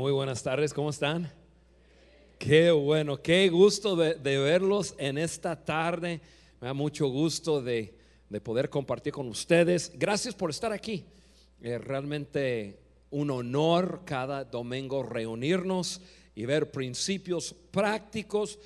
Muy buenas tardes, ¿cómo están? Qué bueno, qué gusto de, verlos en esta tarde. Me da mucho gusto de, poder compartir con ustedes. Gracias por estar aquí. Es realmente un honor cada domingo reunirnos y ver principios prácticos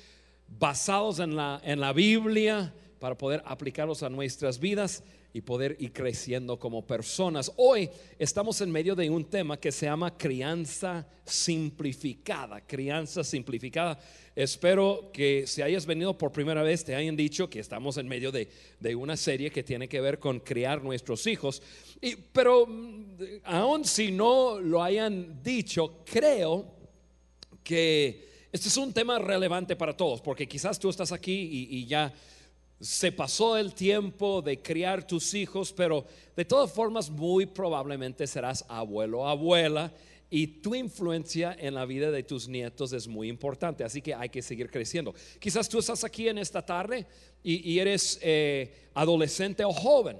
basados en la, en la Biblia para poder aplicarlos a nuestras vidas y poder ir creciendo como personas. Hoy estamos en medio de un tema que se llama crianza simplificada, crianza simplificada. Espero que si hayas venido por primera vez te hayan dicho que estamos en medio de, una serie que tiene que ver con criar nuestros hijos. Y, pero mm, aun si no lo hayan dicho, creo que este es un tema relevante para todos, porque quizás tú estás aquí y ya se pasó el tiempo de criar tus hijos, pero de todas formas muy probablemente serás abuelo o abuela y tu influencia en la vida de tus nietos es muy importante, así que hay que seguir creciendo. Quizás tú estás aquí en esta tarde y, eres eh, adolescente o joven.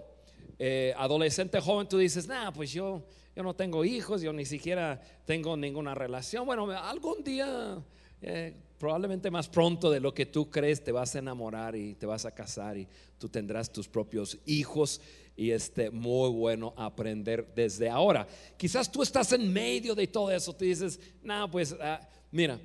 Eh, adolescente joven, tú dices, nah, pues yo, yo no tengo hijos, yo ni siquiera tengo ninguna relación. Bueno, algún día eh, probablemente más pronto de lo que tú crees te vas a enamorar y te vas a casar y tú tendrás tus propios hijos y este muy bueno aprender desde ahora. Quizás tú estás en medio de todo eso, te dices, no, pues ah, mira,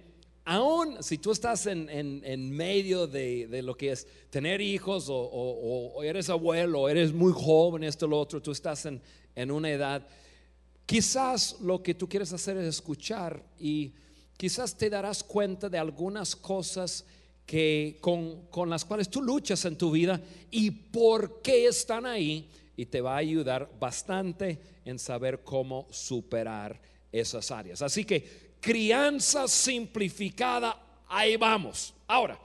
aún si tú estás en, en, medio de, lo que es tener hijos o, o, eres abuelo, eres muy joven, esto, lo otro, tú estás en, en una edad, quizás lo que tú quieres hacer es escuchar y quizás te darás cuenta de algunas cosas que con, con, las cuales tú luchas en tu vida y por qué están ahí y te va a ayudar bastante en saber cómo superar esas áreas. Así que crianza simplificada, ahí vamos. Ahora,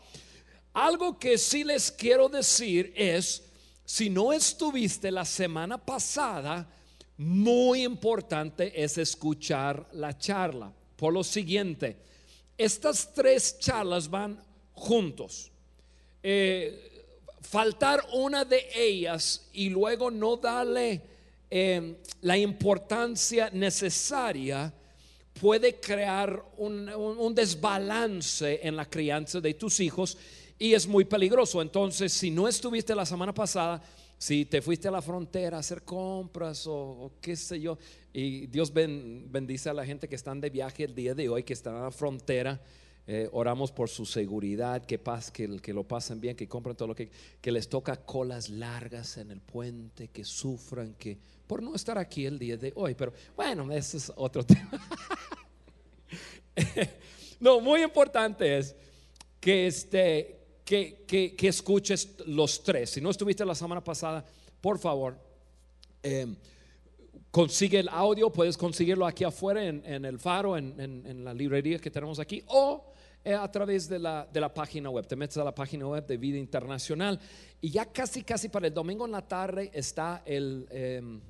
algo que sí les quiero decir es, si no estuviste la semana pasada, muy importante es escuchar la charla por lo siguiente. Estas tres charlas van juntos. Eh, faltar una de ellas y luego no darle eh, la importancia necesaria puede crear un, desbalance en la crianza de tus hijos y es muy peligroso. Entonces, si no estuviste la semana pasada, si te fuiste a la frontera a hacer compras o, qué sé yo, y Dios bendice a la gente que están de viaje el día de hoy, que están a la frontera. Eh, oramos por su seguridad, que, pas, que, que, lo pasen bien, que compren todo lo que, que les toca colas largas en el puente, que sufran, que por no estar aquí el día de hoy. Pero bueno, ese es otro tema. no, muy importante es que este, que, escuches los tres. Si no estuviste la semana pasada, por favor, em, consigue el audio, puedes conseguirlo aquí afuera en, el faro, en, la librería que tenemos aquí, o eh, a través de la, de la, página web. Te metes a la página web de Vida Internacional y ya casi, casi para el domingo en la tarde está el, em,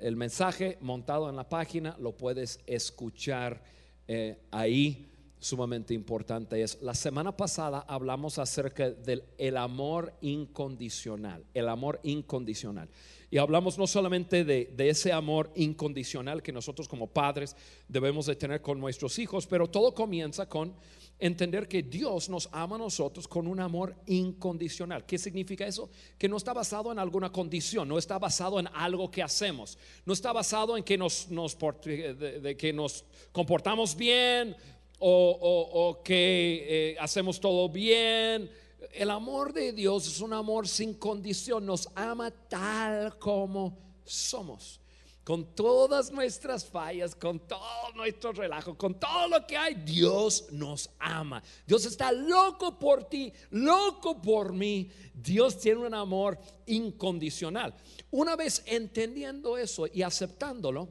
el mensaje montado en la página, lo puedes escuchar eh, ahí sumamente importante es, la semana pasada hablamos acerca del el amor incondicional, el amor incondicional. Y hablamos no solamente de, de, ese amor incondicional que nosotros como padres debemos de tener con nuestros hijos, pero todo comienza con entender que Dios nos ama a nosotros con un amor incondicional. ¿Qué significa eso? Que no está basado en alguna condición, no está basado en algo que hacemos, no está basado en que nos, nos, que nos comportamos bien, o, que eh, hacemos todo bien. El amor de Dios es un amor sin condición, nos ama tal como somos. Con todas nuestras fallas, con todo nuestro relajo, con todo lo que hay, Dios nos ama. Dios está loco por ti, loco por mí. Dios tiene un amor incondicional. Una vez entendiendo eso y aceptándolo,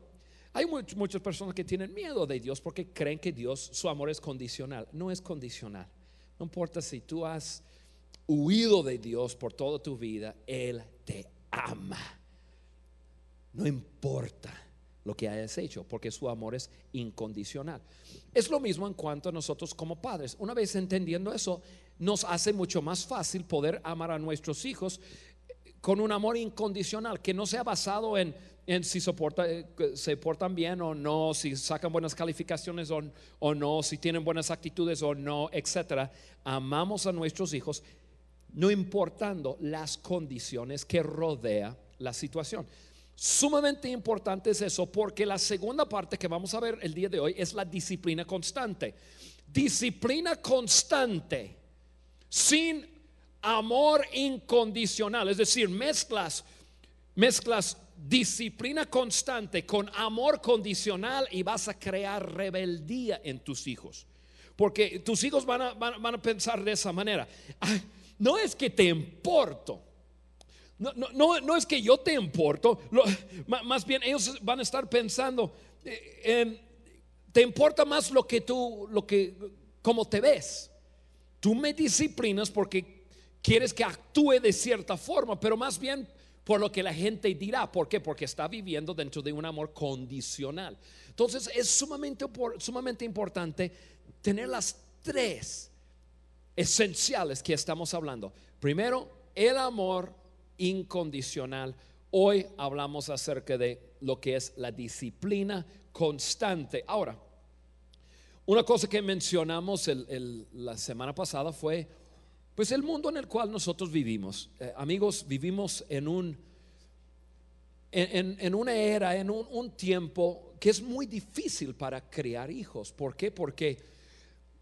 hay muchas personas que tienen miedo de Dios porque creen que Dios, su amor es condicional. No es condicional. No importa si tú has huido de Dios por toda tu vida, Él te ama. No importa lo que hayas hecho, porque su amor es incondicional. Es lo mismo en cuanto a nosotros como padres. Una vez entendiendo eso, nos hace mucho más fácil poder amar a nuestros hijos con un amor incondicional, que no sea basado en en si soporta, eh, se portan bien o no, si sacan buenas calificaciones o, no, si tienen buenas actitudes o no, etcétera. Amamos a nuestros hijos, no importando las condiciones que rodea la situación. Sumamente importante es eso porque la segunda parte que vamos a ver el día de hoy es la disciplina constante. Disciplina constante sin amor incondicional, es decir, mezclas mezclas disciplina constante con amor condicional y vas a crear rebeldía en tus hijos. Porque tus hijos van a, van, a pensar de esa manera. no es que te importo. No, no, no, es que yo te importo. más bien ellos van a estar pensando, eh, te importa más lo que tú, lo que, como te ves. Tú me disciplinas porque quieres que actúe de cierta forma, pero más bien por lo que la gente dirá. ¿Por qué? Porque está viviendo dentro de un amor condicional. Entonces es sumamente, sumamente importante tener las tres esenciales que estamos hablando. Primero, el amor incondicional. Hoy hablamos acerca de lo que es la disciplina constante. Ahora, una cosa que mencionamos la semana pasada fue pues el mundo en el cual nosotros vivimos, eh, amigos, vivimos en un en, una era, en un, tiempo que es muy difícil para crear hijos. ¿Por qué? Porque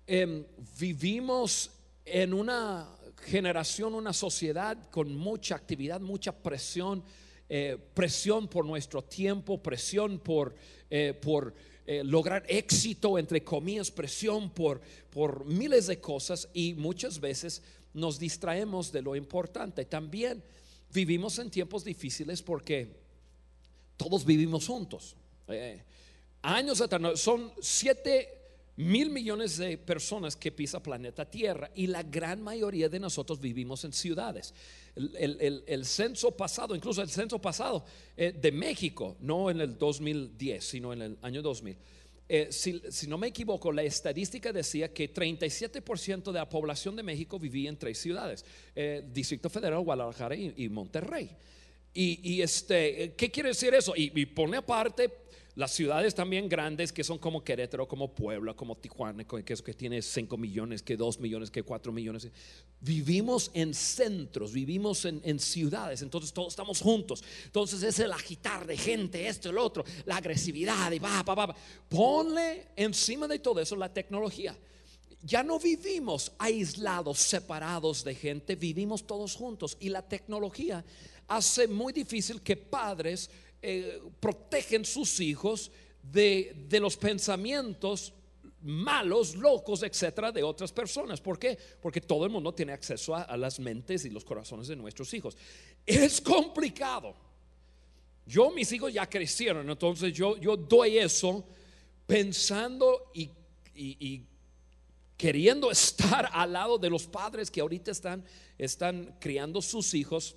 em, vivimos en una generación, una sociedad con mucha actividad, mucha presión, eh, presión por nuestro tiempo, presión por, eh, por lograr éxito, entre comillas, presión por, por miles de cosas y muchas veces nos distraemos de lo importante. También vivimos en tiempos difíciles porque todos vivimos juntos. Eh, años atrás, son 7 mil millones de personas que pisa planeta Tierra y la gran mayoría de nosotros vivimos en ciudades. El, censo pasado, incluso el censo pasado eh, de México, no en el 2010, sino en el año 2000 eh, si, no me equivoco, la estadística decía que 37% de la población de México vivía en tres ciudades, eh, Distrito Federal, Guadalajara y, Monterrey. Y, este, ¿qué quiere decir eso? Y, y pone aparte las ciudades también grandes que son como Querétaro, como Puebla, como Tijuana, que, es, que tiene 5 millones, que 2 millones, que 4 millones. Vivimos en centros, vivimos en, ciudades, entonces todos estamos juntos. Entonces es el agitar de gente, esto, el otro, la agresividad y va, va, va. Ponle encima de todo eso la tecnología. Ya no vivimos aislados, separados de gente, vivimos todos juntos. Y la tecnología hace muy difícil que padres eh, protegen sus hijos de, los pensamientos malos, locos, etcétera, de otras personas. ¿Por qué? Porque todo el mundo tiene acceso a, las mentes y los corazones de nuestros hijos. Es complicado. Yo, mis hijos ya crecieron, entonces yo, yo doy eso pensando y, y, queriendo estar al lado de los padres que ahorita están, están criando sus hijos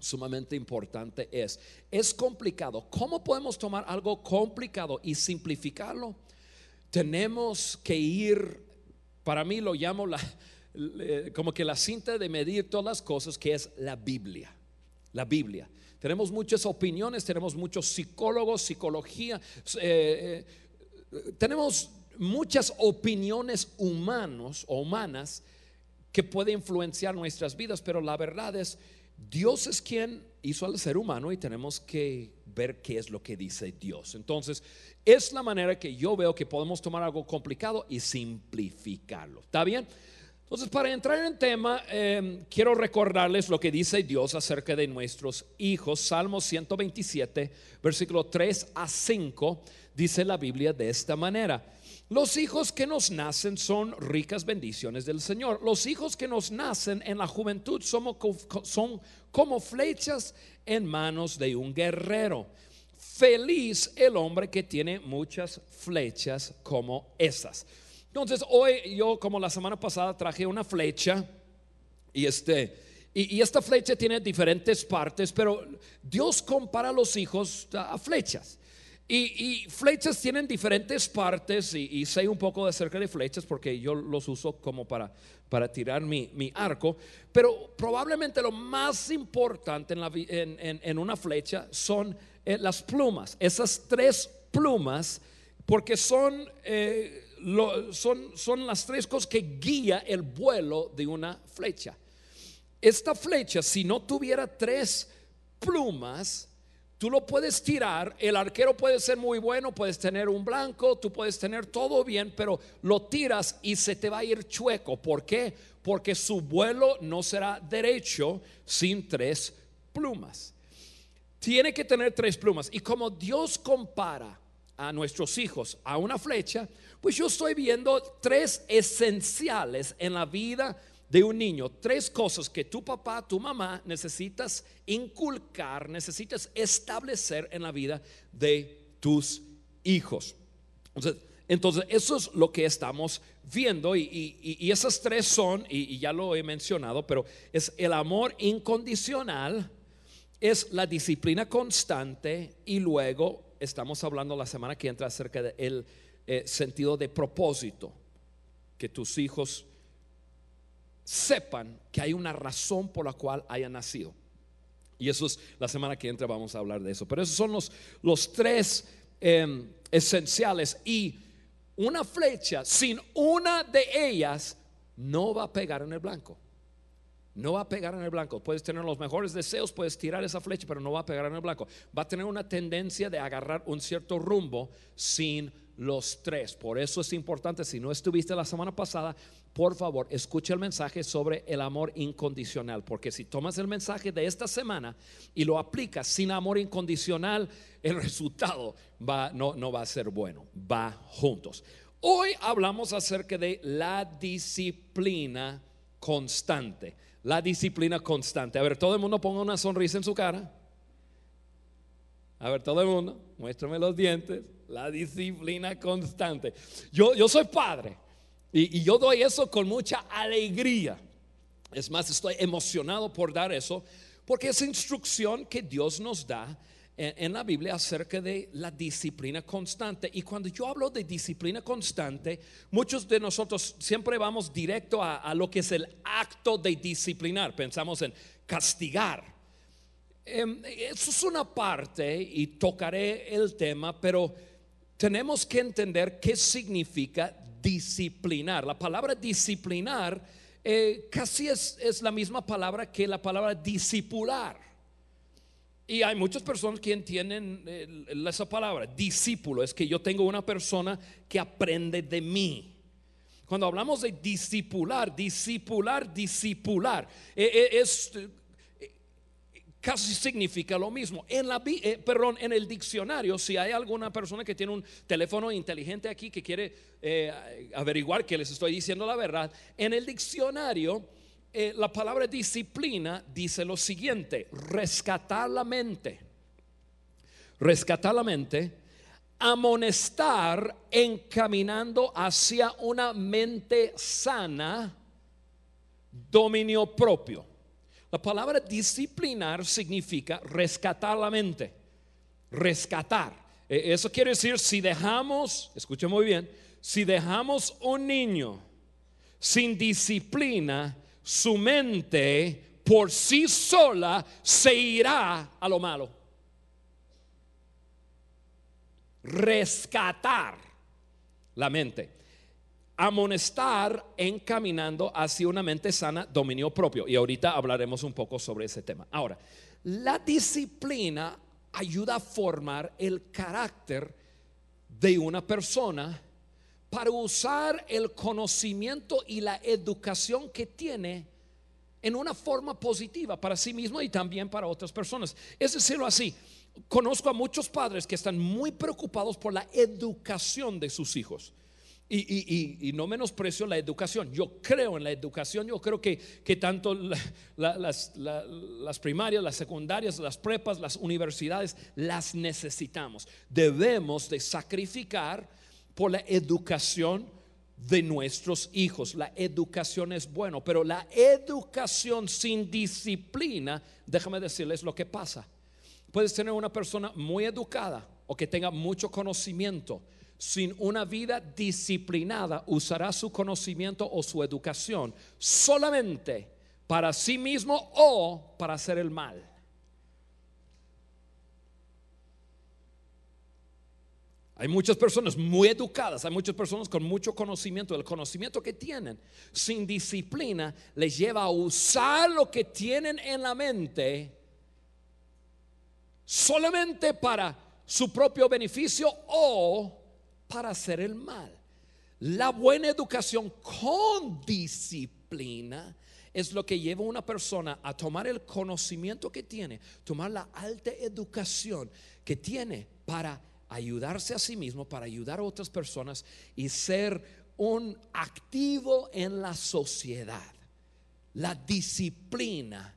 sumamente importante es, es complicado. ¿Cómo podemos tomar algo complicado y simplificarlo? Tenemos que ir, para mí lo llamo la, como que la cinta de medir todas las cosas, que es la Biblia. La Biblia. Tenemos muchas opiniones, tenemos muchos psicólogos, psicología, eh, eh, tenemos muchas opiniones humanos o humanas que pueden influenciar nuestras vidas, pero la verdad es Dios es quien hizo al ser humano y tenemos que ver qué es lo que dice Dios. Entonces, es la manera que yo veo que podemos tomar algo complicado y simplificarlo. ¿Está bien? Entonces, para entrar en tema, em, quiero recordarles lo que dice Dios acerca de nuestros hijos. Salmo 127, versículo 3 a 5, dice la Biblia de esta manera. Los hijos que nos nacen son ricas bendiciones del Señor. Los hijos que nos nacen en la juventud son como flechas en manos de un guerrero. Feliz el hombre que tiene muchas flechas como esas. Entonces, hoy yo, como la semana pasada, traje una flecha y este. Y, esta flecha tiene diferentes partes, pero Dios compara a los hijos a flechas. Y, flechas tienen diferentes partes y, sé un poco acerca de flechas porque yo los uso como para, para tirar mi, arco. Pero probablemente lo más importante en, la, en, una flecha son eh, las plumas. Esas tres plumas porque son, eh, son, son las tres cosas que guía el vuelo de una flecha. Esta flecha, si no tuviera tres plumas, Tú lo puedes tirar, el arquero puede ser muy bueno, puedes tener un blanco, tú puedes tener todo bien, pero lo tiras y se te va a ir chueco. ¿Por qué? Porque su vuelo no será derecho sin tres plumas. Tiene que tener tres plumas. Y como Dios compara a nuestros hijos a una flecha, pues yo estoy viendo tres esenciales en la vida de un niño, tres cosas que tu papá, tu mamá necesitas inculcar, necesitas establecer en la vida de tus hijos. Entonces, eso es lo que estamos viendo y, esas tres son, y, ya lo he mencionado, pero es el amor incondicional, es la disciplina constante y luego estamos hablando la semana que entra acerca del eh, sentido de propósito que tus hijos sepan que hay una razón por la cual hayan nacido. Y eso es la semana que entra, vamos a hablar de eso. Pero esos son los, los tres em, esenciales. Y una flecha sin una de ellas no va a pegar en el blanco. No va a pegar en el blanco. Puedes tener los mejores deseos, puedes tirar esa flecha, pero no va a pegar en el blanco. Va a tener una tendencia de agarrar un cierto rumbo sin los tres. Por eso es importante, si no estuviste la semana pasada, por favor, escucha el mensaje sobre el amor incondicional, porque si tomas el mensaje de esta semana y lo aplicas sin amor incondicional, el resultado va, no, no va a ser bueno, va juntos. Hoy hablamos acerca de la disciplina constante. La disciplina constante. A ver, todo el mundo ponga una sonrisa en su cara. A ver, todo el mundo, muéstrame los dientes. La disciplina constante. Yo, yo soy padre. Y, yo doy eso con mucha alegría. Es más, estoy emocionado por dar eso, porque es instrucción que Dios nos da en, la Biblia acerca de la disciplina constante. Y cuando yo hablo de disciplina constante, muchos de nosotros siempre vamos directo a, a lo que es el acto de disciplinar. Pensamos en castigar. Em, eso es una parte y tocaré el tema, pero tenemos que entender qué significa disciplinar. La palabra disciplinar eh, casi es, es, la misma palabra que la palabra discipular. Y hay muchas personas que entienden eh, esa palabra, discípulo, es que yo tengo una persona que aprende de mí. Cuando hablamos de discipular, discipular, discipular, eh, es casi significa lo mismo. En la, eh, en el diccionario, si hay alguna persona que tiene un teléfono inteligente aquí que quiere eh, averiguar que les estoy diciendo la verdad, en el diccionario eh, la palabra disciplina dice lo siguiente, rescatar la mente, rescatar la mente, amonestar encaminando hacia una mente sana, dominio propio. La palabra disciplinar significa rescatar la mente. Rescatar. E, eso quiere decir, si dejamos, escuche muy bien, si dejamos un niño sin disciplina, su mente por sí sola se irá a lo malo. Rescatar la mente amonestar encaminando hacia una mente sana, dominio propio. Y ahorita hablaremos un poco sobre ese tema. Ahora, la disciplina ayuda a formar el carácter de una persona para usar el conocimiento y la educación que tiene en una forma positiva para sí mismo y también para otras personas. Es decirlo así, conozco a muchos padres que están muy preocupados por la educación de sus hijos. Y, no menosprecio la educación. Yo creo en la educación. Yo creo que, tanto las, las, primarias, las secundarias, las prepas, las universidades las necesitamos. Debemos de sacrificar por la educación de nuestros hijos. La educación es bueno, pero la educación sin disciplina, déjame decirles lo que pasa. Puedes tener una persona muy educada o que tenga mucho conocimiento, sin una vida disciplinada, usará su conocimiento o su educación solamente para sí mismo o para hacer el mal. Hay muchas personas muy educadas, hay muchas personas con mucho conocimiento. El conocimiento que tienen sin disciplina les lleva a usar lo que tienen en la mente solamente para su propio beneficio o para hacer el mal. La buena educación con disciplina es lo que lleva a una persona a tomar el conocimiento que tiene, tomar la alta educación que tiene para ayudarse a sí mismo, para ayudar a otras personas y ser un activo en la sociedad. La disciplina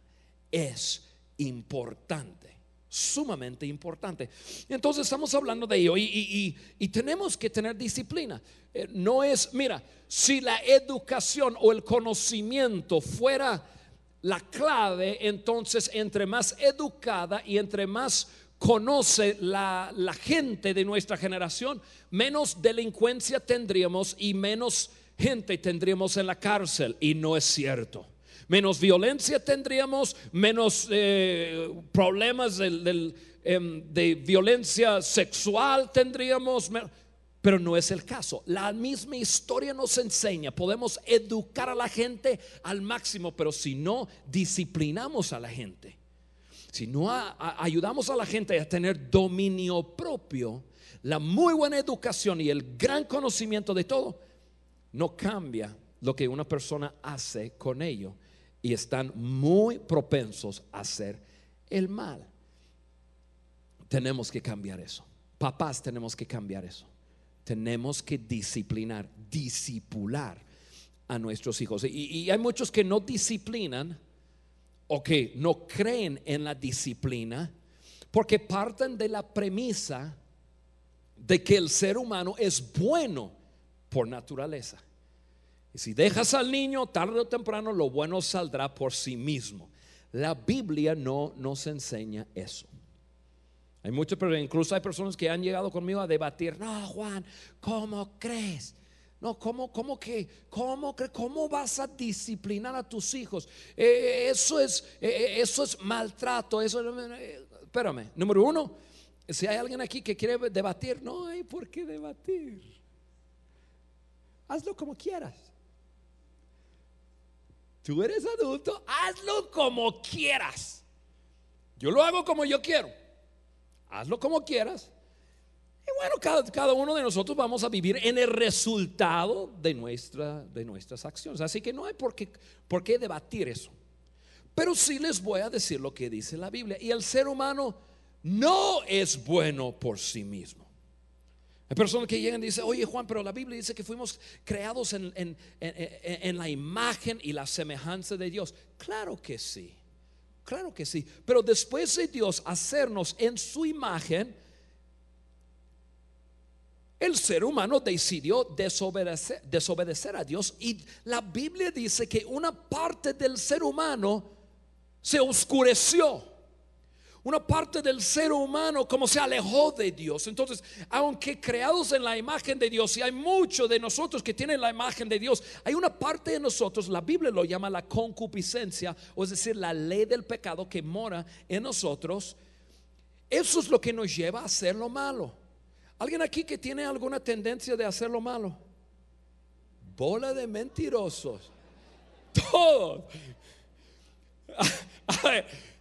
es importante, sumamente importante. Entonces estamos hablando de ello y, tenemos que tener disciplina. Eh, no es, mira, si la educación o el conocimiento fuera la clave, entonces entre más educada y entre más conoce la, gente de nuestra generación, menos delincuencia tendríamos y menos gente tendríamos en la cárcel. Y no es cierto. Menos violencia tendríamos, menos eh, problemas em, de, violencia sexual tendríamos. Pero no es el caso. La misma historia nos enseña, podemos educar a la gente al máximo, pero si no disciplinamos a la gente, si no ayudamos a la gente a tener dominio propio, la muy buena educación y el gran conocimiento de todo, no cambia lo que una persona hace con ello y están muy propensos a hacer el mal. Tenemos que cambiar eso. Papás tenemos que cambiar eso. Tenemos que disciplinar, disipular a nuestros hijos. y hay muchos que no disciplinan o que no creen en la disciplina porque parten de la premisa de que el ser humano es bueno por naturaleza. Y si dejas al niño tarde o temprano, lo bueno saldrá por sí mismo. La Biblia no nos enseña eso. Hay muchos, pero incluso hay personas que han llegado conmigo a debatir, no, Juan, ¿cómo crees? No, ¿cómo, cómo que, cómo, cómo vas a disciplinar a tus hijos? Eh, eso, es, eh, eh, eso es maltrato. Espérame, número uno, si hay alguien aquí que quiere debatir, no hay por qué debatir. Hazlo como quieras. Tú eres adulto, hazlo como quieras. Yo lo hago como yo quiero. Hazlo como quieras. Y bueno, cada, uno de nosotros vamos a vivir en el resultado de, nuestra, de nuestras acciones. Así que no hay por qué, por qué debatir eso. Pero sí les voy a decir lo que dice la Biblia. Y el ser humano no es bueno por sí mismo. Hay personas que llegan y dicen, oye Juan, pero la Biblia dice que fuimos creados en, en, la imagen y la semejanza de Dios. Claro que sí, claro que sí. Pero después de Dios hacernos en su imagen, el ser humano decidió desobedecer, desobedecer, a Dios y la Biblia dice que una parte del ser humano se oscureció. Una parte del ser humano como se alejó de Dios. Entonces, aunque creados en la imagen de Dios, y hay muchos de nosotros que tienen la imagen de Dios, hay una parte de nosotros, la Biblia lo llama la concupiscencia, o es decir, la ley del pecado que mora en nosotros. Eso es lo que nos lleva a hacer lo malo. ¿Alguien aquí que tiene alguna tendencia de hacer lo malo? Bola de mentirosos. Todos.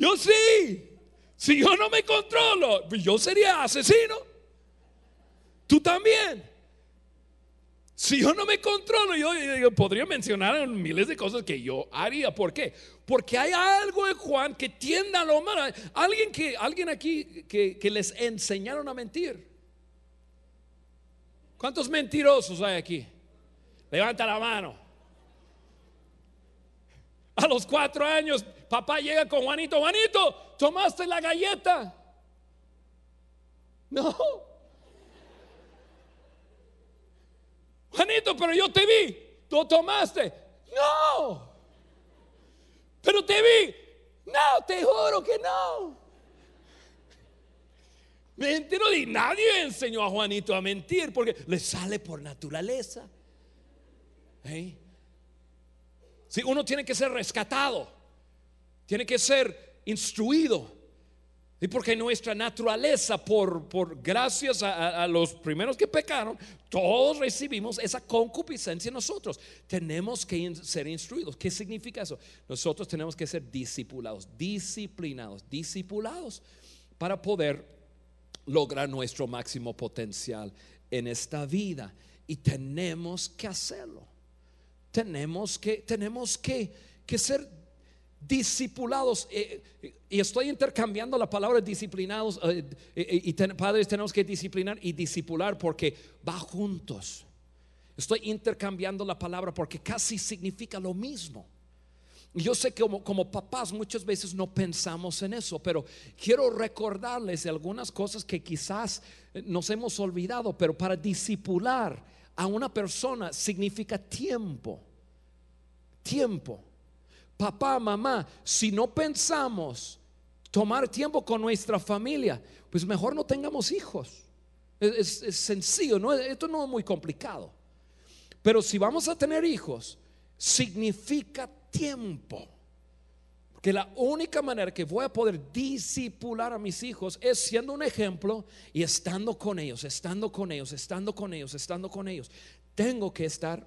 Yo sí. Si yo no me controlo, pues yo sería asesino. Tú también. Si yo no me controlo, yo, podría mencionar miles de cosas que yo haría. ¿Por qué? Porque hay algo en Juan que tiende a lo malo. Alguien, que, alguien aquí que, que les enseñaron a mentir. ¿Cuántos mentirosos hay aquí? Levanta la mano. A los cuatro años, papá llega con Juanito. Juanito, ¿tomaste la galleta? No. Juanito, pero yo te vi. ¿Tú tomaste? No. Pero te vi. No, te juro que no. Mentira, y nadie enseñó a Juanito a mentir porque le sale por naturaleza. ¿Eh? Si uno tiene que ser rescatado, tiene que ser instruido. Y porque nuestra naturaleza, por, por gracias a, los primeros que pecaron, todos recibimos esa concupiscencia en nosotros. Tenemos que ser instruidos. ¿Qué significa eso? Nosotros tenemos que ser discipulados, disciplinados, discipulados para poder lograr nuestro máximo potencial en esta vida. Y tenemos que hacerlo. Tenemos que, tenemos que, que ser discipulados. Eh, eh, y estoy intercambiando la palabra disciplinados. Eh, y padres tenemos que disciplinar y discipular porque va juntos. Estoy intercambiando la palabra porque casi significa lo mismo. Yo sé que como, como, papás muchas veces no pensamos en eso, pero quiero recordarles algunas cosas que quizás nos hemos olvidado, pero para discipular a una persona significa tiempo. Tiempo papá, mamá, si no pensamos tomar tiempo con nuestra familia, pues mejor no tengamos hijos. Es, sencillo, ¿no? esto no es muy complicado. Pero si vamos a tener hijos, significa tiempo. Que la única manera que voy a poder disipular a mis hijos es siendo un ejemplo y estando con ellos, estando con ellos, estando con ellos, estando con ellos. Tengo que estar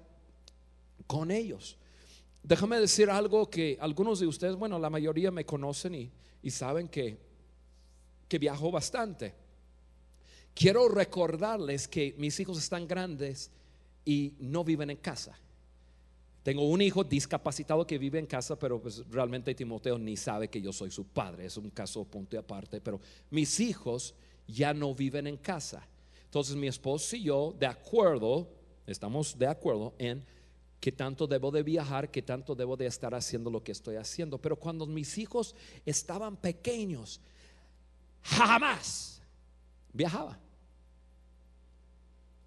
con ellos. Déjame decir algo que algunos de ustedes, bueno, la mayoría me conocen y, saben que, que viajo bastante. Quiero recordarles que mis hijos están grandes y no viven en casa. Tengo un hijo discapacitado que vive en casa, pero pues realmente Timoteo ni sabe que yo soy su padre. Es un caso punto y aparte. Pero mis hijos ya no viven en casa. Entonces mi esposo y yo, de acuerdo, estamos de acuerdo en que tanto debo de viajar, que tanto debo de estar haciendo lo que estoy haciendo. Pero cuando mis hijos estaban pequeños, jamás viajaba.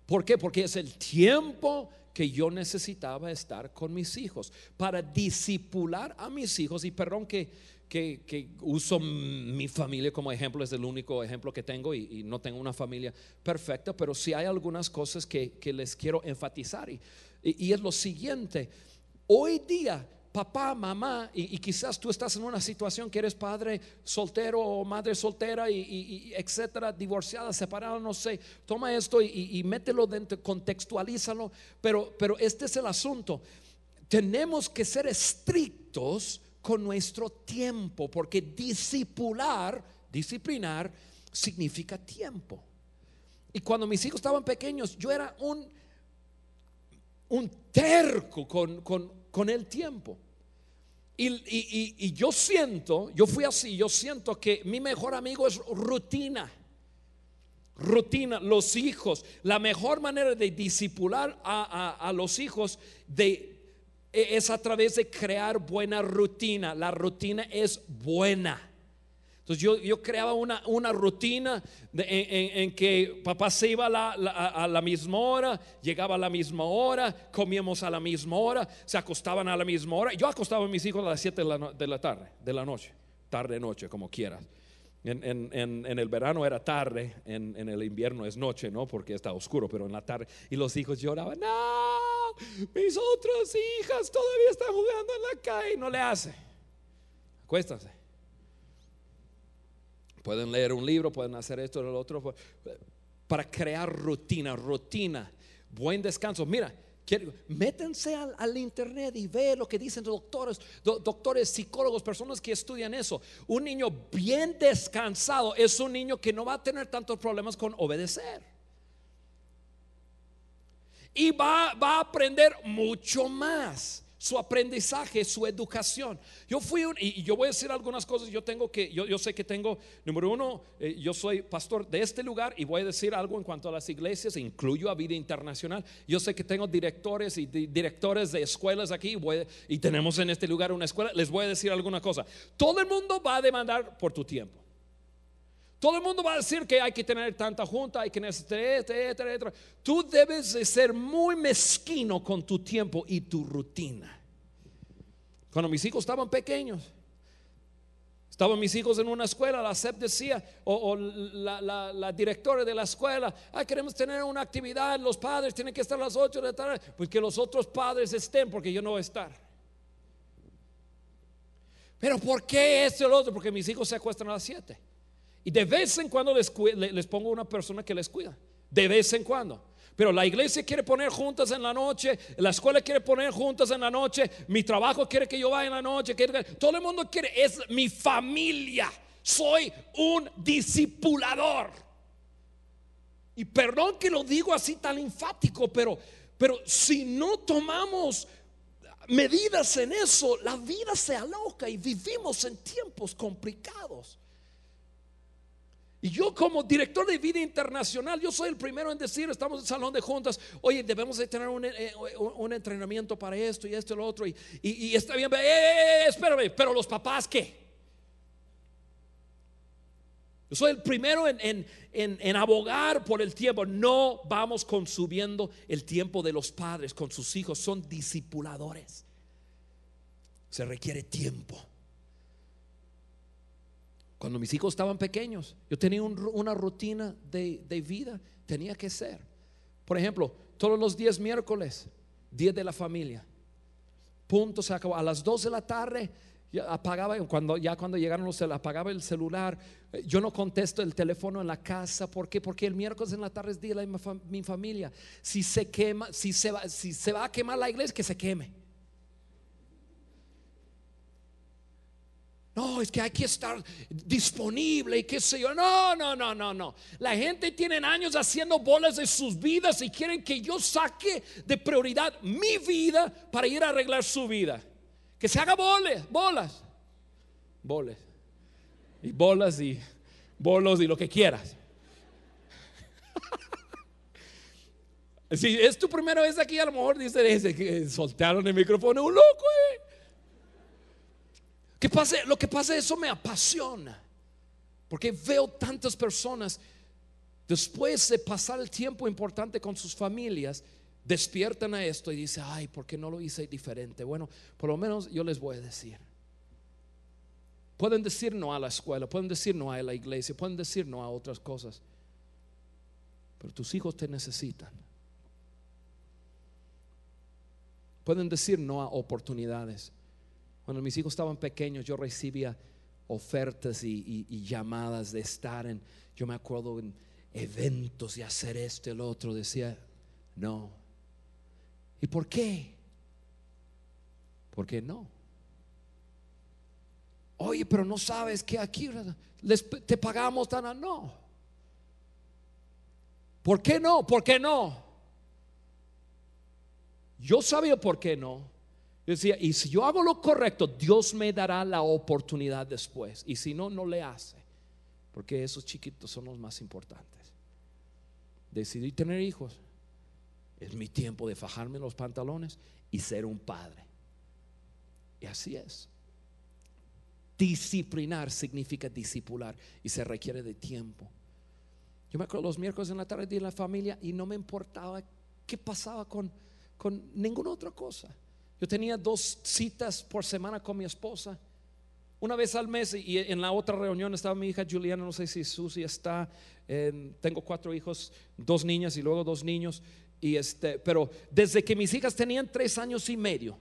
¿Por qué? Porque es el tiempo que yo necesitaba estar con mis hijos para disipular a mis hijos. Y perdón que, que, uso mi familia como ejemplo, es el único ejemplo que tengo y, no tengo una familia perfecta, pero sí hay algunas cosas que, que les quiero enfatizar. Y y, es lo siguiente, hoy día papá, mamá, y, quizás tú estás en una situación que eres padre soltero o madre soltera, y, etcétera, divorciada, separada, no sé, toma esto y, mételo dentro, contextualízalo, pero, pero este es el asunto. Tenemos que ser estrictos con nuestro tiempo, porque discipular, disciplinar, significa tiempo. Y cuando mis hijos estaban pequeños, yo era un un terco con, el tiempo. Y, yo siento, yo fui así, yo siento que mi mejor amigo es rutina. Rutina, los hijos. La mejor manera de disipular a, los hijos de, e, es a través de crear buena rutina. La rutina es buena. Entonces yo, creaba una, una rutina en, que papá se iba a la, misma hora, llegaba a la misma hora, comíamos a la misma hora, se acostaban a la misma hora. Yo acostaba a mis hijos a las 7 de la, tarde, de la noche, tarde, noche, como quieras. En, el verano era tarde, en, el invierno es noche, ¿no? Porque está oscuro, pero en la tarde. Y los hijos lloraban, no, mis otras hijas todavía están jugando en la calle, no le hace. Acuéstanse pueden leer un libro, pueden hacer esto lo otro, para crear rutina, rutina, buen descanso. Mira, métense al, internet y ve lo que dicen doctores, doctores, psicólogos, personas que estudian eso. Un niño bien descansado es un niño que no va a tener tantos problemas con obedecer. Y va, va a aprender mucho más su aprendizaje, su educación. Yo fui un, y yo voy a decir algunas cosas, yo tengo que, yo, yo sé que tengo, número uno, eh, yo soy pastor de este lugar y voy a decir algo en cuanto a las iglesias, incluyo a vida internacional. Yo sé que tengo directores y directores de escuelas aquí y tenemos en este lugar una escuela, les voy a decir alguna cosa. Todo el mundo va a demandar por tu tiempo. Todo el mundo va a decir que hay que tener tanta junta, hay que necesitar, etcétera, etcétera. Tú debes de ser muy mezquino con tu tiempo y tu rutina. Cuando mis hijos estaban pequeños, Estaban mis hijos en una escuela, la SEP decía, o, la, directora de la escuela, ah, queremos tener una actividad, los padres tienen que estar a las 8 de la tarde, pues que los otros padres estén, porque yo no voy a estar. Pero ¿por qué este o el otro? Porque mis hijos se acuestan a las 7. Y de vez en cuando les, les pongo una persona que les cuida. De vez en cuando. Pero la iglesia quiere poner juntas en la noche, la escuela quiere poner juntas en la noche, mi trabajo quiere que yo vaya en la noche, todo el mundo quiere, es mi familia. Soy un discipulador. Y perdón que lo digo así tan enfático, pero, pero si no tomamos medidas en eso, la vida se aloca y vivimos en tiempos complicados. Y yo como director de vida internacional, yo soy el primero en decir, estamos en el salón de juntas, oye, debemos de tener un, eh, entrenamiento para esto y esto y lo otro. Y, está bien, eh, eh, espérame, pero los papás, ¿qué? Yo soy el primero en, en, abogar por el tiempo. No vamos consumiendo el tiempo de los padres con sus hijos. Son discipuladores. Se requiere tiempo. Cuando mis hijos estaban pequeños, yo tenía una rutina de, vida, tenía que ser. Por ejemplo, todos los días miércoles, día de la familia. Punto, se acabó. A las 2 de la tarde, ya apagaba, cuando, ya cuando llegaron los apagaba el celular. Yo no contesto el teléfono en la casa. ¿Por qué? Porque el miércoles en la tarde es día de mi familia. Si se quema, si se va, si se va a quemar la iglesia, que se queme. No, es que hay que estar disponible y qué sé yo. No, no, no, no, no. La gente tiene años haciendo bolas de sus vidas y quieren que yo saque de prioridad mi vida para ir a arreglar su vida. Que se haga bolas, bolas, bolas. Y bolas y bolos y lo que quieras. Si es tu primera vez aquí, a lo mejor dice que soltaron el micrófono, un loco, eh pase, lo que pasa, eso me apasiona. Porque veo tantas personas, después de pasar el tiempo importante con sus familias, despiertan a esto y dicen, ay, ¿por qué no lo hice diferente? Bueno, por lo menos yo les voy a decir. Pueden decir no a la escuela, pueden decir no a la iglesia, pueden decir no a otras cosas. Pero tus hijos te necesitan. Pueden decir no a oportunidades. Cuando mis hijos estaban pequeños, yo recibía ofertas y, llamadas de estar en, yo me acuerdo en eventos y hacer esto y el otro. Decía, no. ¿Y por qué? Porque no. Oye, pero no sabes que aquí te pagamos tan. No. ¿Por qué no? ¿Por qué no? Yo sabía por qué no decía, y si yo hago lo correcto, Dios me dará la oportunidad después. Y si no, no le hace. Porque esos chiquitos son los más importantes. Decidí tener hijos. Es mi tiempo de fajarme los pantalones y ser un padre. Y así es. Disciplinar significa discipular y se requiere de tiempo. Yo me acuerdo los miércoles en la tarde de la familia y no me importaba qué pasaba con, con ninguna otra cosa. Yo tenía dos citas por semana con mi esposa. Una vez al mes y en la otra reunión estaba mi hija Juliana, no sé si Susi está, tengo cuatro hijos, dos niñas y luego dos niños. Y este, pero desde que mis hijas tenían tres años y medio,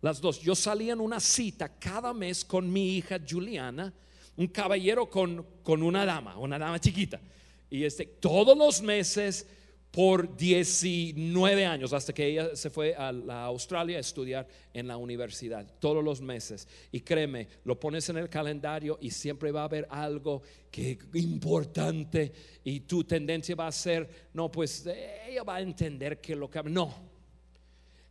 las dos, yo salía en una cita cada mes con mi hija Juliana, un caballero con, con una dama, una dama chiquita. Y este, todos los meses por 19 años, hasta que ella se fue a, Australia a estudiar en la universidad, todos los meses. Y créeme, lo pones en el calendario y siempre va a haber algo que importante y tu tendencia va a ser, no, pues ella va a entender que lo que... No.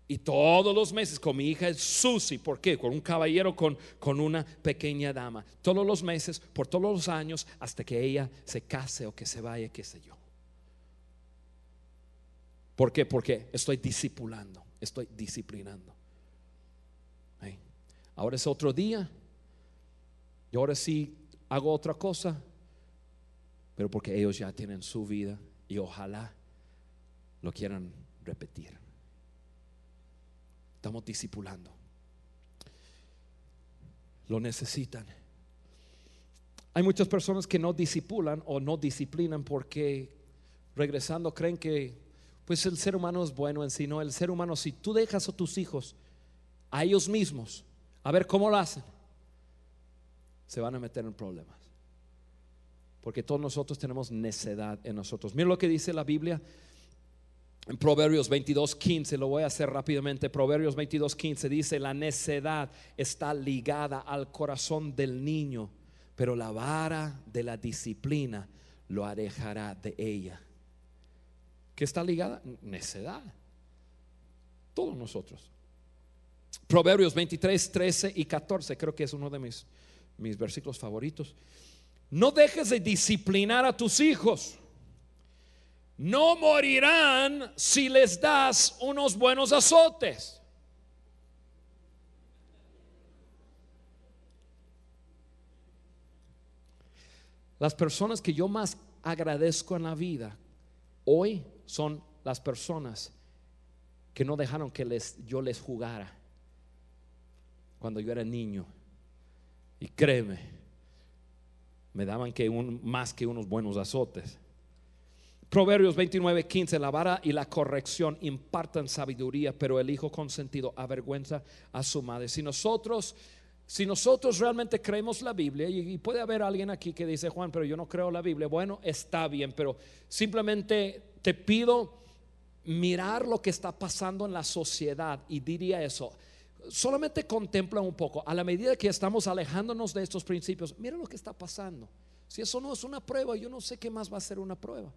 Y todos los meses con mi hija es Susi, ¿por qué? Con un caballero, con, con una pequeña dama. Todos los meses, por todos los años, hasta que ella se case o que se vaya, qué sé yo. ¿Por qué? Porque estoy discipulando, estoy disciplinando. Ahora es otro día. Y ahora sí hago otra cosa. Pero porque ellos ya tienen su vida y ojalá lo quieran repetir. Estamos discipulando. Lo necesitan. Hay muchas personas que no disipulan o no disciplinan porque regresando creen que pues el ser humano es bueno en sí, no, el ser humano si tú dejas a tus hijos a ellos mismos, a ver cómo lo hacen, se van a meter en problemas. Porque todos nosotros tenemos necedad en nosotros. Mira lo que dice la Biblia en Proverbios 22, 15, lo voy a hacer rápidamente. Proverbios 22, 15 dice, la necedad está ligada al corazón del niño, pero la vara de la disciplina lo alejará de ella. ¿Qué está ligada? Necedad. Todos nosotros. Proverbios 23, 13 y 14, creo que es uno de mis, mis versículos favoritos. No dejes de disciplinar a tus hijos. No morirán si les das unos buenos azotes. Las personas que yo más agradezco en la vida hoy son las personas que no dejaron que les, yo les jugara cuando yo era niño. Y créeme, me daban que un, más que unos buenos azotes. Proverbios 29, 15, la vara y la corrección impartan sabiduría, pero el hijo consentido avergüenza a su madre. Si nosotros, si nosotros realmente creemos la Biblia, y, puede haber alguien aquí que dice, Juan, pero yo no creo la Biblia, bueno, está bien, pero simplemente te pido mirar lo que está pasando en la sociedad y diría eso solamente contempla un poco, a la medida que estamos alejándonos de estos principios, mira lo que está pasando. Si eso no es una prueba, yo no sé qué más va a ser una prueba.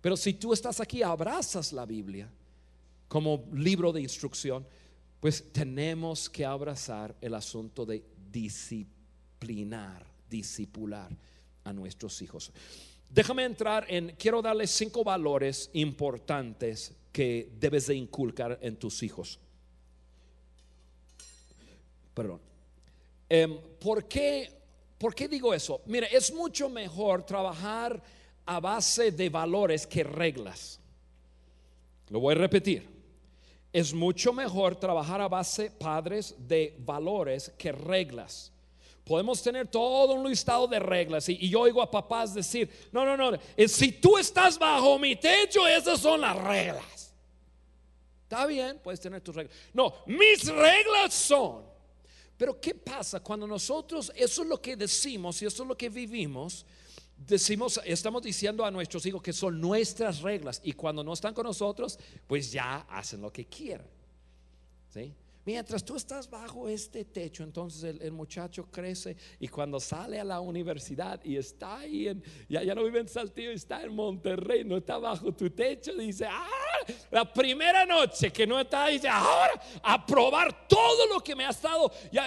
Pero si tú estás aquí, abrazas la Biblia como libro de instrucción, pues tenemos que abrazar el asunto de disciplinar, discipular a nuestros hijos. Déjame entrar en, quiero darles cinco valores importantes que debes de inculcar en tus hijos perdón. Em, ¿por, qué, ¿Por qué digo eso? Mire, es mucho mejor trabajar a base de valores que reglas. Lo voy a repetir. Es mucho mejor trabajar a base, padres, de valores que reglas. Podemos tener todo un listado de reglas y, yo oigo a papás decir, no, no, no, si tú estás bajo mi techo, esas son las reglas. Está bien, puedes tener tus reglas. No, mis reglas son pero ¿qué pasa cuando nosotros, eso es lo que decimos y eso es lo que vivimos? Decimos, estamos diciendo a nuestros hijos que son nuestras reglas y cuando no están con nosotros, pues ya hacen lo que quieren. ¿Sí? Mientras tú estás bajo este techo, entonces el, muchacho crece y cuando sale a la universidad y está ahí, ya, ya no vive en Saltillo, está en Monterrey, no está bajo tu techo, dice, ah, la primera noche que no está, dice, ahora a probar todo lo que me ha estado ya,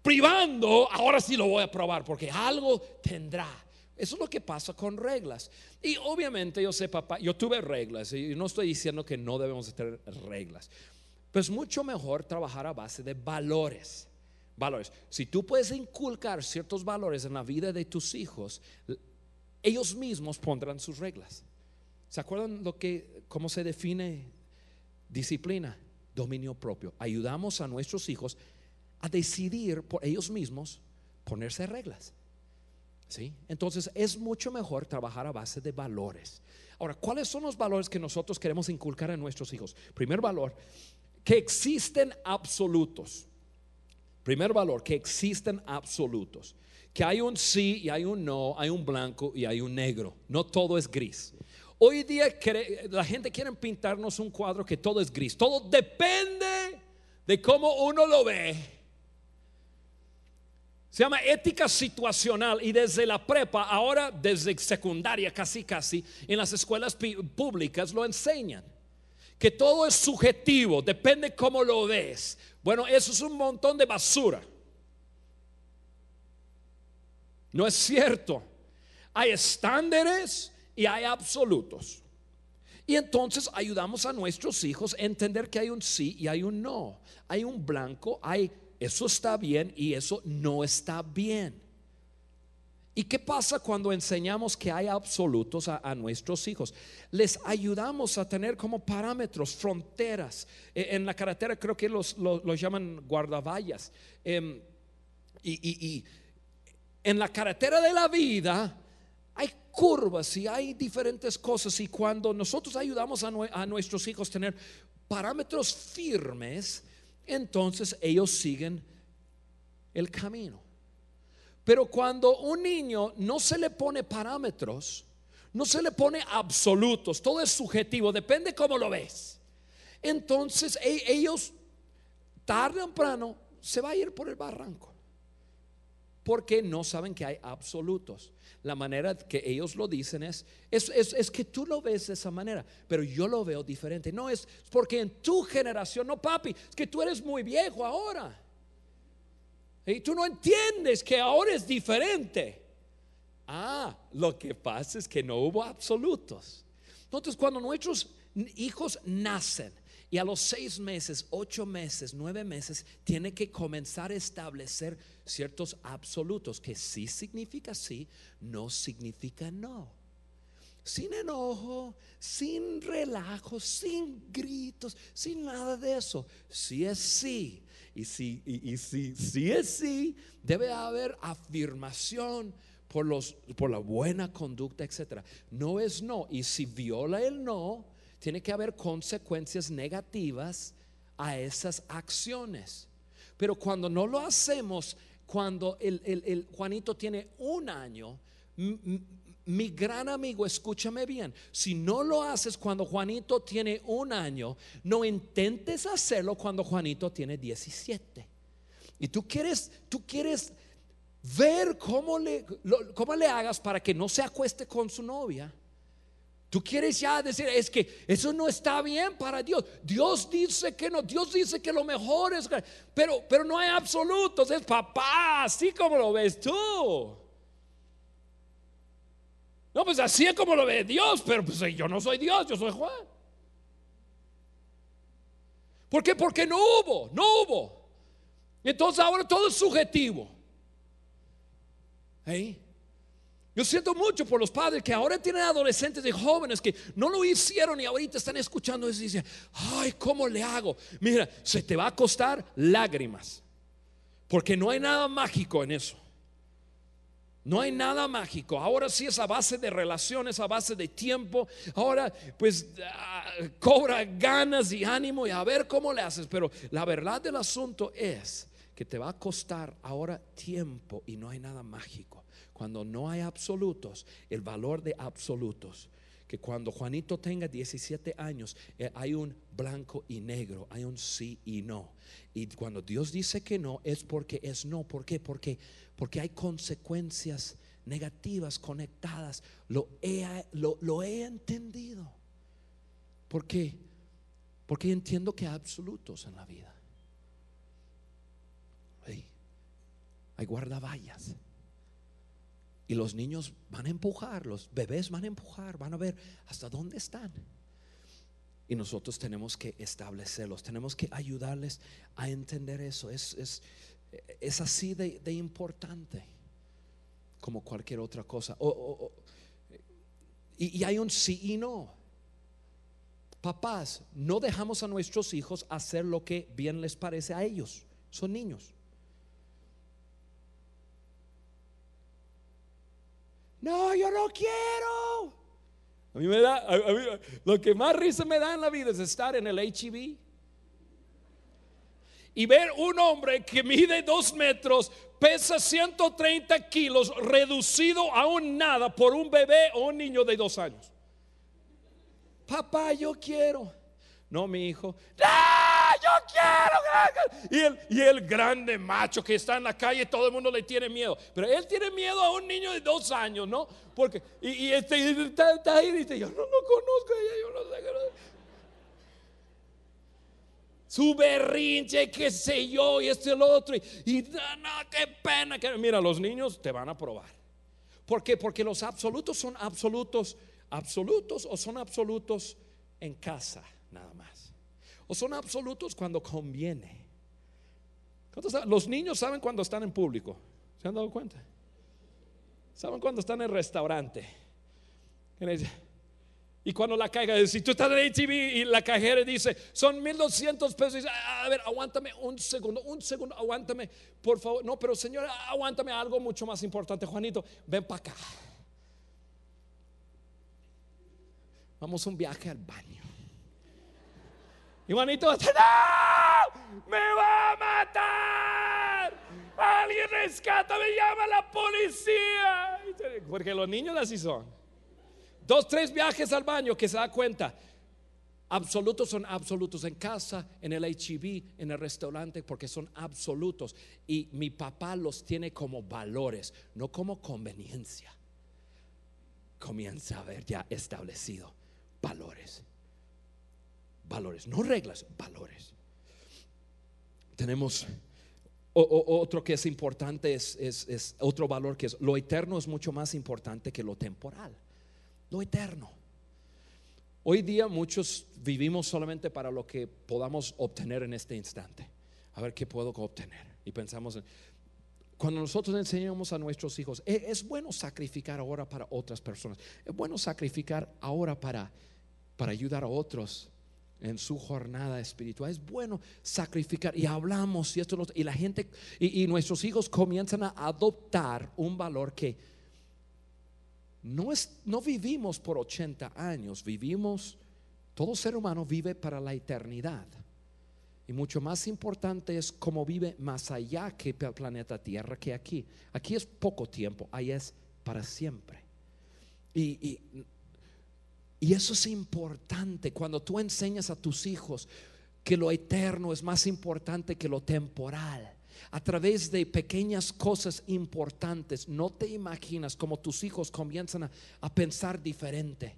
privando, ahora sí lo voy a probar porque algo tendrá. Eso es lo que pasa con reglas. Y obviamente yo sé, papá, yo tuve reglas y no estoy diciendo que no debemos tener reglas. Pues mucho mejor trabajar a base de valores. Valores. Si tú puedes inculcar ciertos valores en la vida de tus hijos, ellos mismos pondrán sus reglas. ¿Se acuerdan lo que cómo se define disciplina? Dominio propio. Ayudamos a nuestros hijos a decidir por ellos mismos ponerse reglas. ¿Sí? Entonces es mucho mejor trabajar a base de valores. Ahora, ¿cuáles son los valores que nosotros queremos inculcar a nuestros hijos? Primer valor, que existen absolutos. Primer valor, que existen absolutos. Que hay un sí y hay un no, hay un blanco y hay un negro. No todo es gris. Hoy día la gente quiere pintarnos un cuadro que todo es gris. Todo depende de cómo uno lo ve. Se llama ética situacional y desde la prepa, ahora desde secundaria casi casi, en las escuelas públicas lo enseñan que todo es subjetivo, depende cómo lo ves. Bueno, eso es un montón de basura. No es cierto. Hay estándares y hay absolutos. Y entonces ayudamos a nuestros hijos a entender que hay un sí y hay un no. Hay un blanco, hay eso está bien y eso no está bien. ¿Y qué pasa cuando enseñamos que hay absolutos a, nuestros hijos? Les ayudamos a tener como parámetros, fronteras. E, en la carretera creo que los, los, llaman guardavallas. Em, y, en la carretera de la vida hay curvas y hay diferentes cosas y cuando nosotros ayudamos a, a nuestros hijos a tener parámetros firmes, entonces ellos siguen el camino. Pero cuando un niño no se le pone parámetros, no se le pone absolutos, todo es subjetivo, depende cómo lo ves. Entonces e, ellos tarde o temprano se va a ir por el barranco. Porque no saben que hay absolutos. La manera que ellos lo dicen es, es, es, que tú lo ves de esa manera, pero yo lo veo diferente. No es porque en tu generación, no papi, es que tú eres muy viejo ahora. Y tú no entiendes que ahora es diferente. Ah, lo que pasa es que no hubo absolutos. Entonces, cuando nuestros hijos nacen, y a los seis meses, ocho meses, nueve meses, tiene que comenzar a establecer ciertos absolutos, que sí significa sí, no significa no. Sin enojo, sin relajo, sin gritos, sin nada de eso. Si es sí, y si, y, si, es sí, debe haber afirmación por, los, por la buena conducta, etc. No es no. Y si viola el no, tiene que haber consecuencias negativas a esas acciones. Pero cuando no lo hacemos, cuando el, Juanito tiene un año, mi gran amigo, escúchame bien, si no lo haces cuando Juanito tiene un año, no intentes hacerlo cuando Juanito tiene 17. Y tú quieres, tú quieres ver cómo le, cómo le hagas para que no se acueste con su novia Tú quieres ya decir, es que eso no está bien para Dios. Dios dice que no, Dios dice que lo mejor es, pero, pero no hay absolutos, es papá, así como lo ves tú. No, pues así es como lo ve Dios, pero pues yo no soy Dios, yo soy Juan. ¿Por qué? Porque no hubo, no hubo. Entonces ahora todo es subjetivo. ¿Eh? Yo siento mucho por los padres que ahora tienen adolescentes y jóvenes que no lo hicieron y ahorita están escuchando eso y dicen, ay, ¿cómo le hago? Mira, se te va a costar lágrimas, porque no hay nada mágico en eso. No hay nada mágico. Ahora sí es a base de relaciones, a base de tiempo. Ahora pues ah, cobra ganas y ánimo y a ver cómo le haces. Pero la verdad del asunto es que te va a costar ahora tiempo y no hay nada mágico cuando no hay absolutos, el valor de absolutos. Que cuando Juanito tenga 17 años, eh, hay un blanco y negro, hay un sí y no. Y cuando Dios dice que no, es porque es no. ¿Por qué? Porque, porque hay consecuencias negativas conectadas. Lo he, lo, he entendido. ¿Por qué? Porque entiendo que hay absolutos en la vida. hay guardaballas. Y los niños van a empujar, los bebés van a empujar, van a ver hasta dónde están. Y nosotros tenemos que establecerlos, tenemos que ayudarles a entender eso. Es, es, es así de, importante como cualquier otra cosa. y, y hay un sí y no. Papás, no dejamos a nuestros hijos hacer lo que bien les parece a ellos. Son niños. No, yo no quiero. A mí me da, lo que más risa me da en la vida es estar en el HIV y ver un hombre que mide dos metros, pesa 130 kilos, reducido a un nada por un bebé o un niño de dos años. Papá, yo quiero. No, mi hijo. ¡Ah, yo quiero! Y el, y el grande macho que está en la calle, todo el mundo le tiene miedo. Pero él tiene miedo a un niño de dos años, ¿no? Porque, y, este está, ahí y dice: Yo no lo conozco, yo no sé. Su berrinche, qué sé yo, y este el otro. Y, no, qué pena. Que, mira, los niños te van a probar. ¿Por qué? Porque los absolutos son absolutos, absolutos o son absolutos en casa nada más. O son absolutos cuando conviene. Los niños saben cuando están en público. ¿Se han dado cuenta? Saben cuando están en el restaurante. Y cuando la cajera, si tú estás en ATV y la cajera dice, son 1200 pesos, dice, a ver, aguántame un segundo, un segundo, aguántame, por favor. No, pero señora, aguántame algo mucho más importante. Juanito, ven para acá. Vamos a un viaje al baño. Y Juanito decir, ¡No! ¡Me va a matar! ¡Alguien rescata! ¡Me llama la policía! Porque los niños así son. Dos, tres viajes al baño que se da cuenta. Absolutos son absolutos en casa, en el HIV, en el restaurante, porque son absolutos. Y mi papá los tiene como valores, no como conveniencia. Comienza a ver ya establecido valores. Valores, no reglas, valores. Tenemos otro que es importante, es, es otro valor que es lo eterno es mucho más importante que lo temporal lo eterno. Hoy día muchos vivimos solamente para lo que podamos obtener en este instante. A ver qué puedo obtener. Y pensamos en, cuando nosotros enseñamos a nuestros hijos, e-, es, bueno sacrificar ahora para otras personas. Es bueno sacrificar ahora para, para ayudar a otros en su jornada espiritual. Es bueno sacrificar y hablamos y esto y la gente y nuestros hijos comienzan a adoptar un valor que no, es, no vivimos por 80 años, vivimos, todo ser humano vive para la eternidad. Y mucho más importante es cómo vive más allá que el planeta Tierra que aquí. Aquí es poco tiempo, ahí es para siempre. Y eso es importante cuando tú enseñas a tus hijos que lo eterno es más importante que lo temporal a través de pequeñas cosas importantes. No te imaginas cómo tus hijos comienzan a, pensar diferente.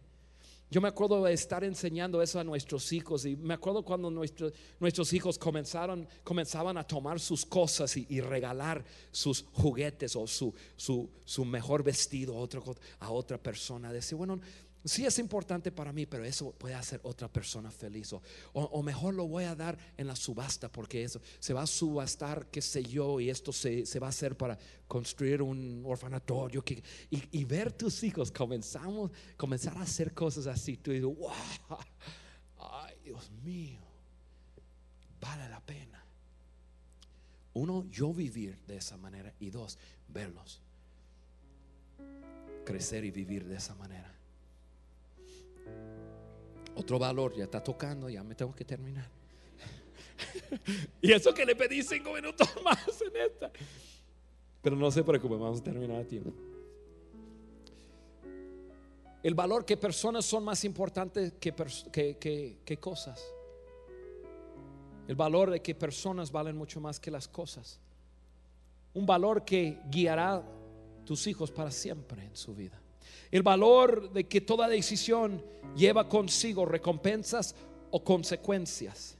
Yo me acuerdo de estar enseñando eso a nuestros hijos y me acuerdo cuando nuestros hijos comenzaron, comenzaban a tomar sus cosas y, regalar sus juguetes o su, su, su mejor vestido a, a otra persona. Decir, bueno, Sí es importante para mí, pero eso puede hacer otra persona feliz. O, mejor lo voy a dar en la subasta, porque eso se va a subastar, qué sé yo, y esto se, va a hacer para construir un orfanatorio. Que, y, ver tus hijos comenzamos, comenzar a hacer cosas así. Tú dices, wow, ay Dios mío, vale la pena. Uno, yo vivir de esa manera. Y dos, verlos crecer y vivir de esa manera. Otro valor, ya está tocando, ya me tengo que terminar. y eso que le pedí cinco minutos más en esta. Pero no se preocupe, vamos a terminar a tiempo. El valor que personas son más importantes que, que, que cosas. El valor de que personas valen mucho más que las cosas. Un valor que guiará tus hijos para siempre en su vida. El valor de que toda decisión lleva consigo recompensas o consecuencias.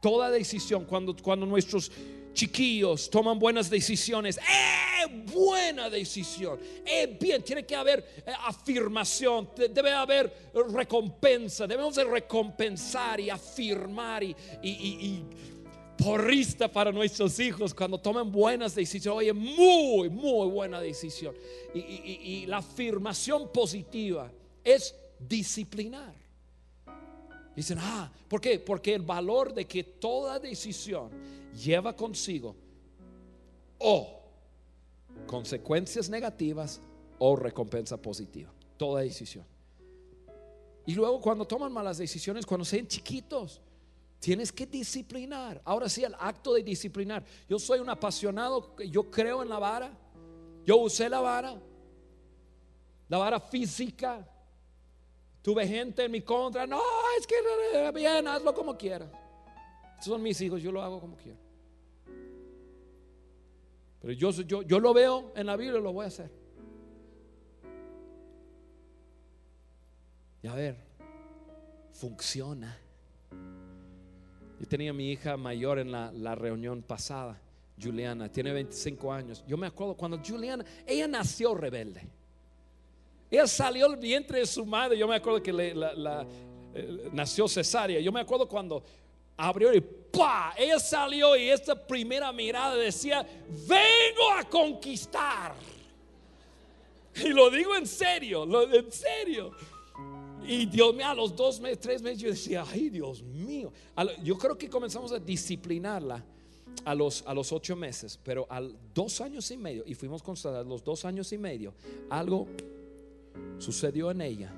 Toda decisión, cuando, cuando nuestros chiquillos toman buenas decisiones, ¡eh! Buena decisión, ¡eh! Bien, tiene que haber eh, afirmación, debe haber recompensa, debemos de recompensar y afirmar y porrista para nuestros hijos cuando tomen buenas decisiones. Oye, muy, muy buena decisión. Y, la afirmación positiva es disciplinar. Dicen, ah, ¿por qué? Porque el valor de que toda decisión lleva consigo o consecuencias negativas o recompensa positiva. Toda decisión. Y luego cuando toman malas decisiones, cuando sean chiquitos, Tienes que disciplinar. Ahora sí, el acto de disciplinar. Yo soy un apasionado, yo creo en la vara. Yo usé la vara, la vara física. Tuve gente en mi contra. No, es que bien, hazlo como quieras. son mis hijos, yo lo hago como quiero. Pero yo, yo, yo lo veo en la Biblia y lo voy a hacer. Y a ver, funciona. Yo tenía mi hija mayor en la, reunión pasada, Juliana, tiene 25 años. Yo me acuerdo cuando Juliana, ella nació rebelde. Ella salió del vientre de su madre. Yo me acuerdo que la, eh, nació cesárea. Yo me acuerdo cuando abrió y ¡pa! Ella salió y esta primera mirada decía, vengo a conquistar. Y lo digo en serio, lo, en serio. Y Dios mío, a los dos meses, tres meses, yo decía, ay Dios mío. Yo creo que comenzamos a disciplinarla a los, a los ocho meses, pero a dos años y medio, y fuimos constatados los dos años y medio, algo sucedió en ella.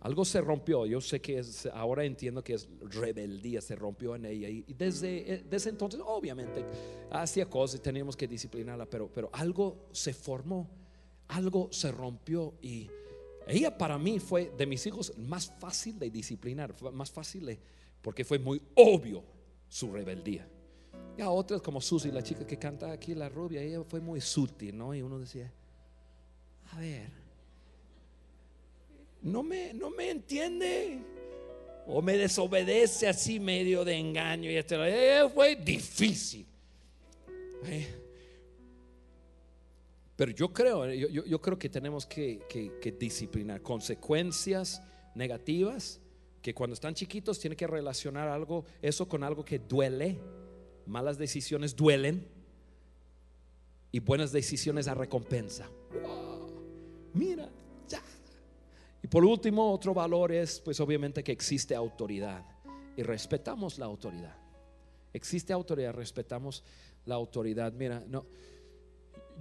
Algo se rompió. Yo sé que es, ahora entiendo que es rebeldía, se rompió en ella. Y desde, eh, desde entonces, obviamente, hacía cosas y teníamos que disciplinarla, pero, pero algo se formó, algo se rompió. Y ella para mí fue de mis hijos más fácil de disciplinar, más fácil de, porque fue muy obvio su rebeldía. Y a otras como Susi, la chica que canta aquí, la rubia, ella fue muy sutil, ¿no? Y uno decía, a ver, no me, no me entiende. O me desobedece así medio de engaño. Y esto eh, fue difícil. Eh. Pero yo creo, yo, yo, creo que tenemos que, que, disciplinar consecuencias negativas que cuando están chiquitos tienen que relacionar algo, eso con algo que duele malas decisiones duelen y buenas decisiones a recompensa. mira, ya. Y por último, otro valor es, pues obviamente que existe autoridad y respetamos la autoridad. Existe autoridad, respetamos la autoridad. Mira, no.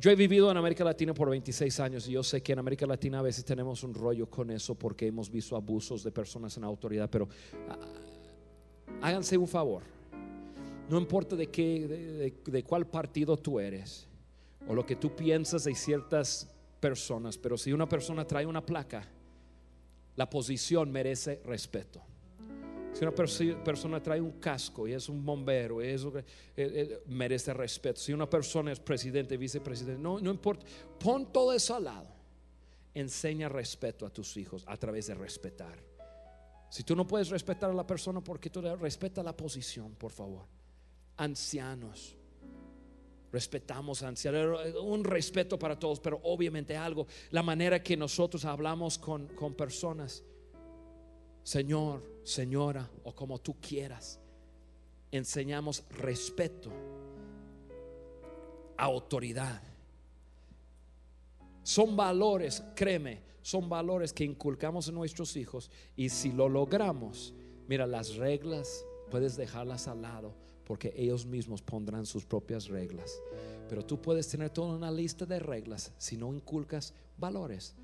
Yo he vivido en América Latina por 26 años y yo sé que en América Latina a veces tenemos un rollo con eso porque hemos visto abusos de personas en autoridad, pero ah, háganse un favor no importa de qué, de, cuál partido tú eres o lo que tú piensas de ciertas personas, pero si una persona trae una placa, la posición merece respeto. Si una persona trae un casco y es un bombero, eso eh, eh, merece respeto. Si una persona es presidente, vicepresidente, no, no importa. Pon todo eso al lado. Enseña respeto a tus hijos a través de respetar. Si tú no puedes respetar a la persona, porque tú respeta la posición, por favor ancianos. Respetamos a ancianos, un respeto para todos, pero obviamente algo, la manera que nosotros hablamos con, con personas, Señor, señora, o como tú quieras, enseñamos respeto, autoridad. Son valores, créeme, son valores que inculcamos en nuestros hijos y si lo logramos, mira, las reglas puedes dejarlas al lado porque ellos mismos pondrán sus propias reglas. Pero tú puedes tener toda una lista de reglas si no inculcas valores.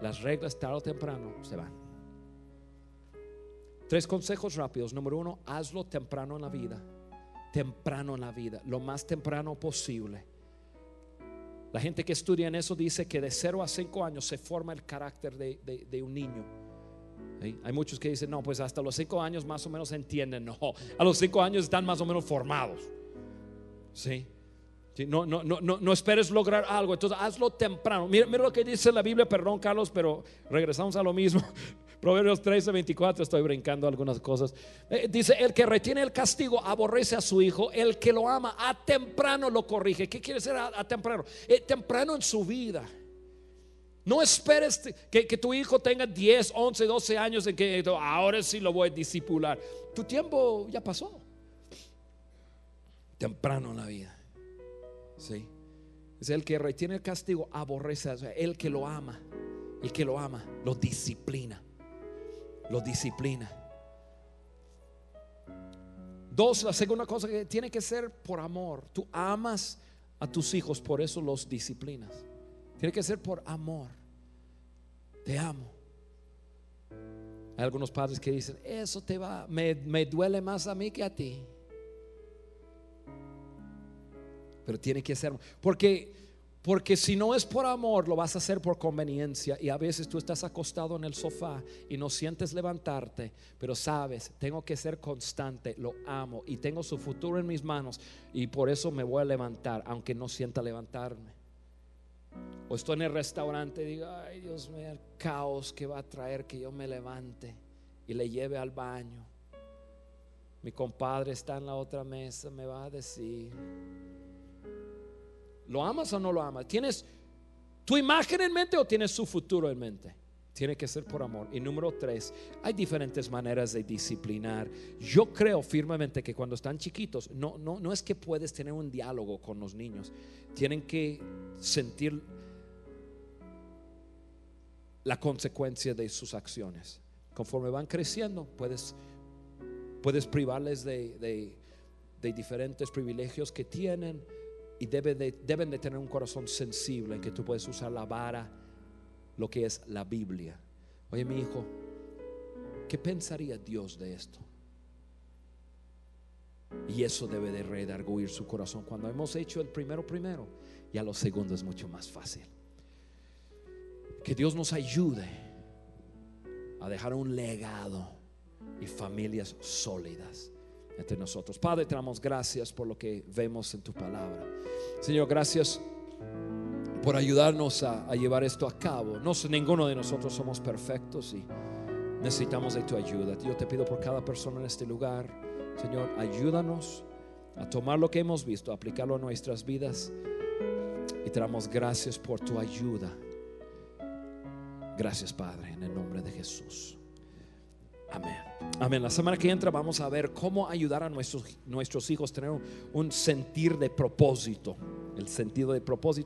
Las reglas tarde o temprano se van. Tres consejos rápidos. Número uno, hazlo temprano en la vida. Temprano en la vida, lo más temprano posible. La gente que estudia en eso dice que de 0 a 5 años se forma el carácter de, de un niño. Hay muchos que dicen, no, pues hasta los cinco años más o menos entienden. No, a los cinco años están más o menos formados. ¿Sí? no, no, no, no, esperes lograr algo, entonces hazlo temprano. Mira, lo que dice la Biblia, perdón Carlos, pero regresamos a lo mismo. Proverbios 13, 24, estoy brincando algunas cosas. Eh, dice, el que retiene el castigo aborrece a su hijo, el que lo ama a temprano lo corrige. ¿Qué quiere decir a, temprano? Eh, temprano en su vida. No esperes que, tu hijo tenga 10, 11, 12 años en que ahora sí lo voy a disipular. Tu tiempo ya pasó. Temprano en la vida. Sí. Es el que retiene el castigo, aborrece, el que lo ama, el que lo ama, lo disciplina. Lo disciplina. Dos, la segunda cosa que tiene que ser por amor. Tú amas a tus hijos, por eso los disciplinas. Tiene que ser por amor. Te amo. Hay algunos padres que dicen, eso te va, me, me duele más a mí que a ti. Pero tiene que ser, porque porque si no es por amor, lo vas a hacer por conveniencia. Y a veces tú estás acostado en el sofá y no sientes levantarte, pero sabes, tengo que ser constante, lo amo y tengo su futuro en mis manos y por eso me voy a levantar, aunque no sienta levantarme. O estoy en el restaurante y digo, ay Dios mío, el caos que va a traer que yo me levante y le lleve al baño. Mi compadre está en la otra mesa, me va a decir, ¿lo amas o no lo amas? ¿Tienes tu imagen en mente o tienes su futuro en mente? Tiene que ser por amor. Y número tres, hay diferentes maneras de disciplinar. Yo creo firmemente que cuando están chiquitos, no, no, no es que puedes tener un diálogo con los niños. Tienen que sentir la consecuencia de sus acciones. Conforme van creciendo, puedes, puedes privarles de, de- de diferentes privilegios que tienen y debe de- deben de tener un corazón sensible en que tú puedes usar la vara, lo que es la Biblia. Oye, mi hijo, ¿qué pensaría Dios de esto? Y eso debe de redarguir su corazón. Cuando hemos hecho el primero primero, ya lo segundo es mucho más fácil. Que Dios nos ayude a dejar un legado y familias sólidas entre nosotros. Padre, te damos gracias por lo que vemos en tu palabra. Señor, gracias por ayudarnos a, llevar esto a cabo. No, ninguno de nosotros somos perfectos y necesitamos de tu ayuda. Yo te pido por cada persona en este lugar, Señor, ayúdanos a tomar lo que hemos visto, aplicarlo a nuestras vidas y te damos gracias por tu ayuda. Gracias, Padre, en el nombre de Jesús. Amén. Amén. La semana que entra vamos a ver cómo ayudar a nuestros, nuestros hijos a tener un, un sentir de propósito. El sentido de propósito.